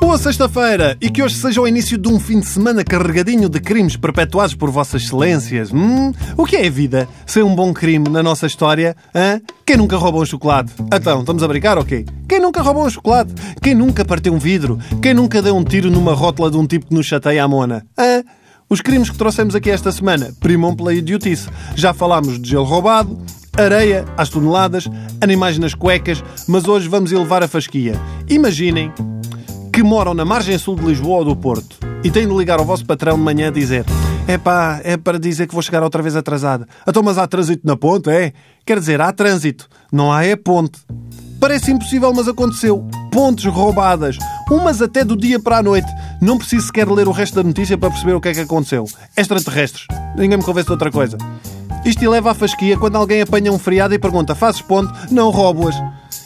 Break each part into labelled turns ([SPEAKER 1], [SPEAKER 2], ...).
[SPEAKER 1] Boa sexta-feira e que hoje seja o início de um fim de semana carregadinho de crimes perpetuados por vossas excelências. Hum? O que é a vida? Ser um bom crime na nossa história? Hã? Quem nunca roubou um chocolate? Então, estamos a brincar ou quê? Quem nunca roubou um chocolate? Quem nunca partiu um vidro? Quem nunca deu um tiro numa rótula de um tipo que nos chateia à mona? Hã? Os crimes que trouxemos aqui esta semana primam pela idiotice. Já falámos de gelo roubado, areia às toneladas, animais nas cuecas, mas hoje vamos elevar a fasquia. Imaginem que moram na margem sul de Lisboa ou do Porto e têm de ligar ao vosso patrão de manhã a dizer é pá, é para dizer que vou chegar outra vez atrasada. Então, mas há trânsito na ponte, é? Quer dizer, há trânsito, não há é ponte. Parece impossível, mas aconteceu. Pontes roubadas, umas até do dia para a noite. Não preciso sequer ler o resto da notícia para perceber o que é que aconteceu. Extraterrestres. Ninguém me convence de outra coisa. Isto leva à fasquia quando alguém apanha um feriado e pergunta: fazes ponte? Não roubo-as.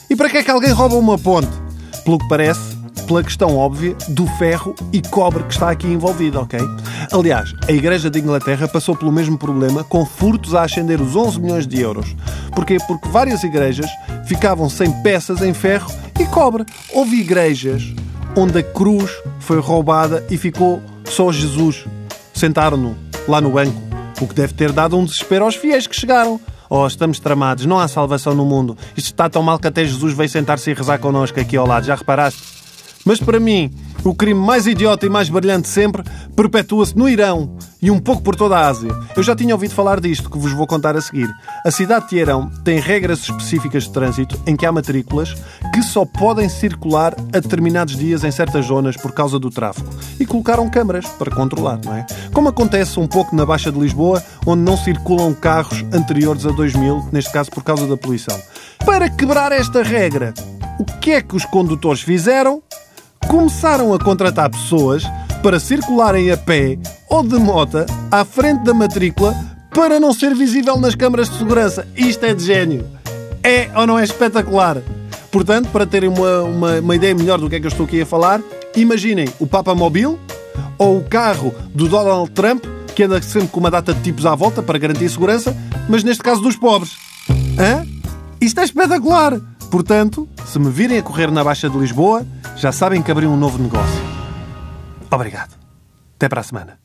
[SPEAKER 1] E para que é que alguém rouba uma ponte? Pelo que parece, pela questão óbvia do ferro e cobre que está aqui envolvido, ok? Aliás, a Igreja de Inglaterra passou pelo mesmo problema com furtos a ascender os 11 milhões de euros. Porquê? Porque várias igrejas ficavam sem peças em ferro e cobre. Houve igrejas onde a cruz foi roubada e ficou só Jesus. Sentaram-no lá no banco, o que deve ter dado um desespero aos fiéis que chegaram. Oh, estamos tramados, não há salvação no mundo. Isto está tão mal que até Jesus veio sentar-se e rezar connosco aqui ao lado. Já reparaste? Mas para mim, o crime mais idiota e mais brilhante sempre perpetua-se no Irão e um pouco por toda a Ásia. Eu já tinha ouvido falar disto que vos vou contar a seguir. A cidade de Teherão tem regras específicas de trânsito em que há matrículas que só podem circular a determinados dias em certas zonas por causa do tráfego. E colocaram câmaras para controlar, não é? Como acontece um pouco na Baixa de Lisboa, onde não circulam carros anteriores a 2000, neste caso por causa da poluição. Para quebrar esta regra, o que é que os condutores fizeram? Começaram a contratar pessoas para circularem a pé ou de moto à frente da matrícula para não ser visível nas câmaras de segurança. Isto é de gênio. É ou não é espetacular? Portanto, para terem uma, uma, uma ideia melhor do que é que eu estou aqui a falar, imaginem o Papa Mobile ou o carro do Donald Trump, que anda sempre com uma data de tipos à volta para garantir segurança, mas neste caso dos pobres. Hã? Isto é espetacular! Portanto, se me virem a correr na Baixa de Lisboa, já sabem que abri um novo negócio. Obrigado. Até para a semana.